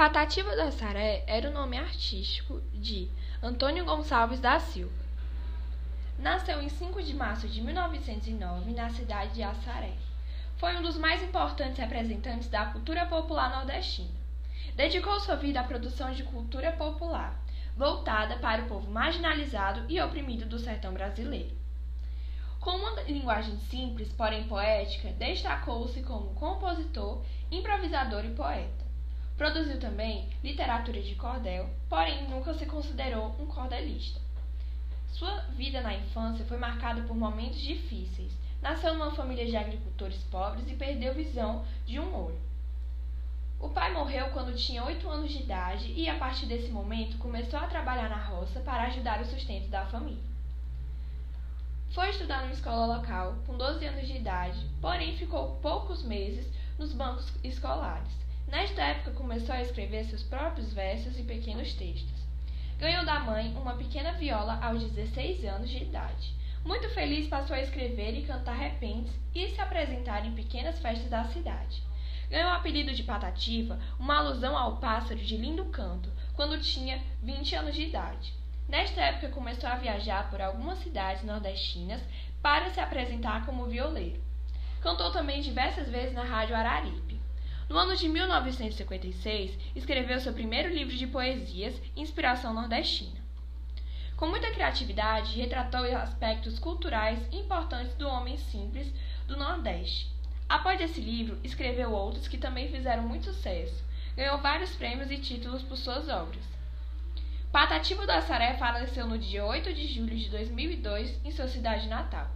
Patativa do Assaré era o nome artístico de Antônio Gonçalves da Silva. Nasceu em 5 de março de 1909 na cidade de Assaré. Foi um dos mais importantes representantes da cultura popular nordestina. Dedicou sua vida à produção de cultura popular, voltada para o povo marginalizado e oprimido do sertão brasileiro. Com uma linguagem simples, porém poética, destacou-se como compositor, improvisador e poeta. Produziu também literatura de cordel, porém nunca se considerou um cordelista. Sua vida na infância foi marcada por momentos difíceis. Nasceu numa família de agricultores pobres e perdeu visão de um olho. O pai morreu quando tinha oito anos de idade e, a partir desse momento, começou a trabalhar na roça para ajudar o sustento da família. Foi estudar numa escola local com 12 anos de idade, porém ficou poucos meses nos bancos escolares. Nesta época começou a escrever seus próprios versos e pequenos textos. Ganhou da mãe uma pequena viola aos 16 anos de idade. Muito feliz passou a escrever e cantar repentes e se apresentar em pequenas festas da cidade. Ganhou o apelido de Patativa, uma alusão ao pássaro de lindo canto, quando tinha 20 anos de idade. Nesta época começou a viajar por algumas cidades nordestinas para se apresentar como violeiro. Cantou também diversas vezes na Rádio Araripe. No ano de 1956, escreveu seu primeiro livro de poesias, Inspiração Nordestina. Com muita criatividade, retratou aspectos culturais importantes do homem simples do Nordeste. Após esse livro, escreveu outros que também fizeram muito sucesso. Ganhou vários prêmios e títulos por suas obras. Patativo do Assaré faleceu no dia 8 de julho de 2002 em sua cidade natal.